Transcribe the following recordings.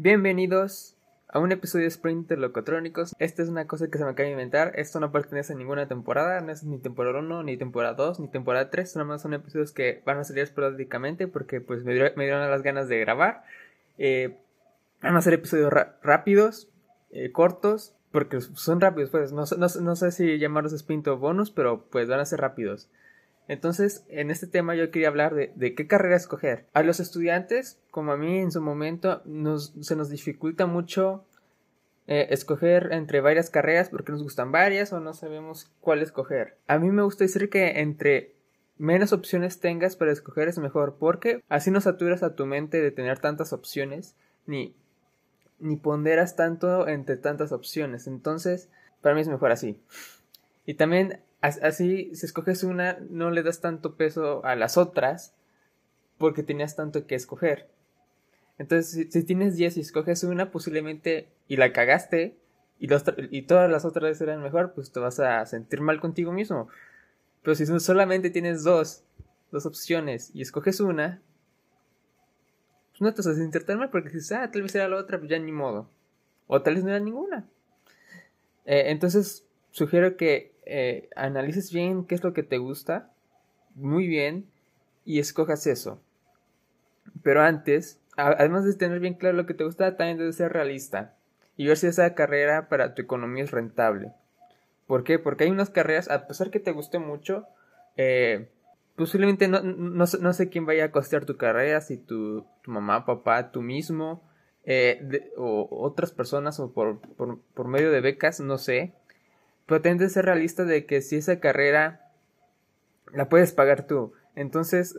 Bienvenidos a un episodio de Sprint de Locotrónicos. Esta es una cosa que se me acaba de inventar. Esto no pertenece a ninguna temporada. No es ni temporada 1, ni temporada 2, ni temporada 3. Nada más son episodios que van a salir esporádicamente porque pues me, dieron, las ganas de grabar. Eh, van a ser episodios rápidos, eh, cortos, porque son rápidos. Pues no, no, no sé si llamarlos sprint o bonus, pero pues van a ser rápidos. Entonces, en este tema yo quería hablar de, qué carrera escoger. A los estudiantes, como a mí en su momento, se nos dificulta mucho eh, escoger entre varias carreras porque nos gustan varias o no sabemos cuál escoger. A mí me gusta decir que entre menos opciones tengas para escoger es mejor porque así no saturas a tu mente de tener tantas opciones ni, ni ponderas tanto entre tantas opciones. Entonces, para mí es mejor así. Y también Así, si escoges una, no le das tanto peso a las otras porque tenías tanto que escoger. Entonces, si, tienes 10 y escoges una, posiblemente, y la cagaste, y, y todas las otras eran mejor, pues te vas a sentir mal contigo mismo. Pero si solamente tienes dos, dos opciones, y escoges una, pues no te vas a sentir tan mal, porque dices, ah, tal vez era la otra, pues ya ni modo. O tal vez no era ninguna. Eh, entonces, sugiero que eh, analices bien qué es lo que te gusta, muy bien, y escojas eso. Pero antes, además de tener bien claro lo que te gusta, también debes ser realista y ver si esa carrera para tu economía es rentable. ¿Por qué? Porque hay unas carreras, a pesar que te guste mucho, eh, posiblemente no, no, sé quién vaya a costear tu carrera, si tu, mamá, papá, tú mismo, eh, o otras personas, o por, por medio de becas, no sé. Pretende ser realista de que si esa carrera la puedes pagar tú. Entonces,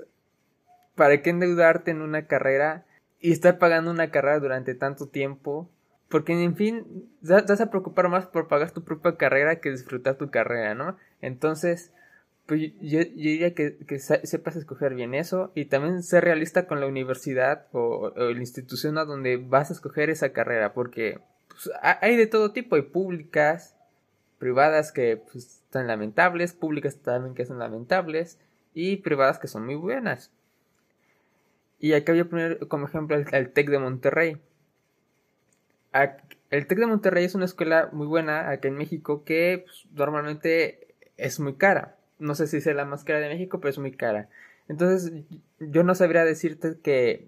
¿para qué endeudarte en una carrera y estar pagando una carrera durante tanto tiempo? Porque, en fin, vas a preocupar más por pagar tu propia carrera que disfrutar tu carrera, ¿no? Entonces, pues yo, diría que, sepas escoger bien eso y también ser realista con la universidad o, la institución a donde vas a escoger esa carrera, porque pues, hay de todo tipo, hay públicas, privadas que pues, están lamentables, públicas también que son lamentables y privadas que son muy buenas. Y acá voy a poner como ejemplo el, TEC de Monterrey. El TEC de Monterrey es una escuela muy buena aquí en México que pues, normalmente es muy cara. No sé si es la más cara de México, pero es muy cara. Entonces yo no sabría decirte que...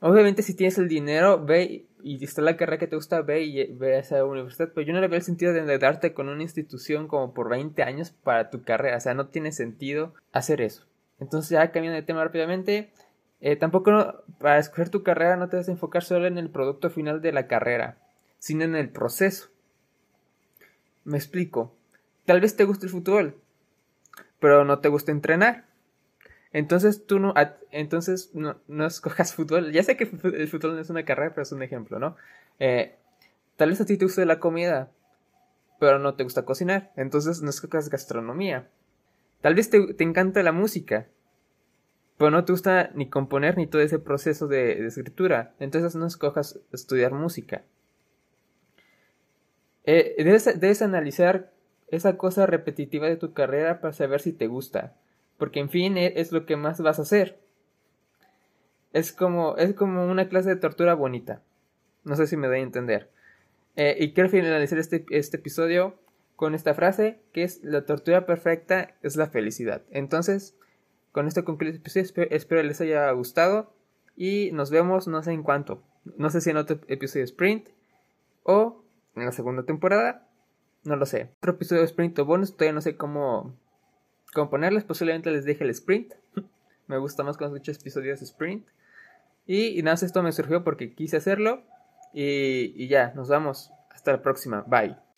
Obviamente si tienes el dinero, ve y está la carrera que te gusta, ve y ve a esa universidad. Pero yo no le veo el sentido de endeudarte con una institución como por 20 años para tu carrera. O sea, no tiene sentido hacer eso. Entonces, ya cambiando de tema rápidamente. Eh, tampoco para escoger tu carrera no te vas a enfocar solo en el producto final de la carrera, sino en el proceso. Me explico. Tal vez te guste el fútbol, pero no te gusta entrenar. Entonces tú no, entonces no, no, escojas fútbol. Ya sé que el fútbol no es una carrera, pero es un ejemplo, ¿no? Eh, tal vez a ti te guste la comida, pero no te gusta cocinar. Entonces no escojas gastronomía. Tal vez te, te encanta la música, pero no te gusta ni componer ni todo ese proceso de, escritura. Entonces no escojas estudiar música. Eh, debes, debes analizar esa cosa repetitiva de tu carrera para saber si te gusta porque en fin e, es lo que más vas a hacer. Es como, es como una clase de tortura bonita. No sé si me da a entender. Eh, y quiero finalizar este, este episodio con esta frase, que es la tortura perfecta es la felicidad. Entonces, con esto concluyo este episodio. Espero, les haya gustado. Y nos vemos no sé en cuánto. No sé si en otro episodio Sprint o en la segunda temporada. No lo sé. Otro episodio Sprint o bonus. Todavía no sé cómo, componerles, posiblemente les deje el sprint. me gusta más cuando escucho episodios sprint. Y, nada, esto me surgió porque quise hacerlo. Y, y ya, nos vemos. Hasta la próxima. Bye.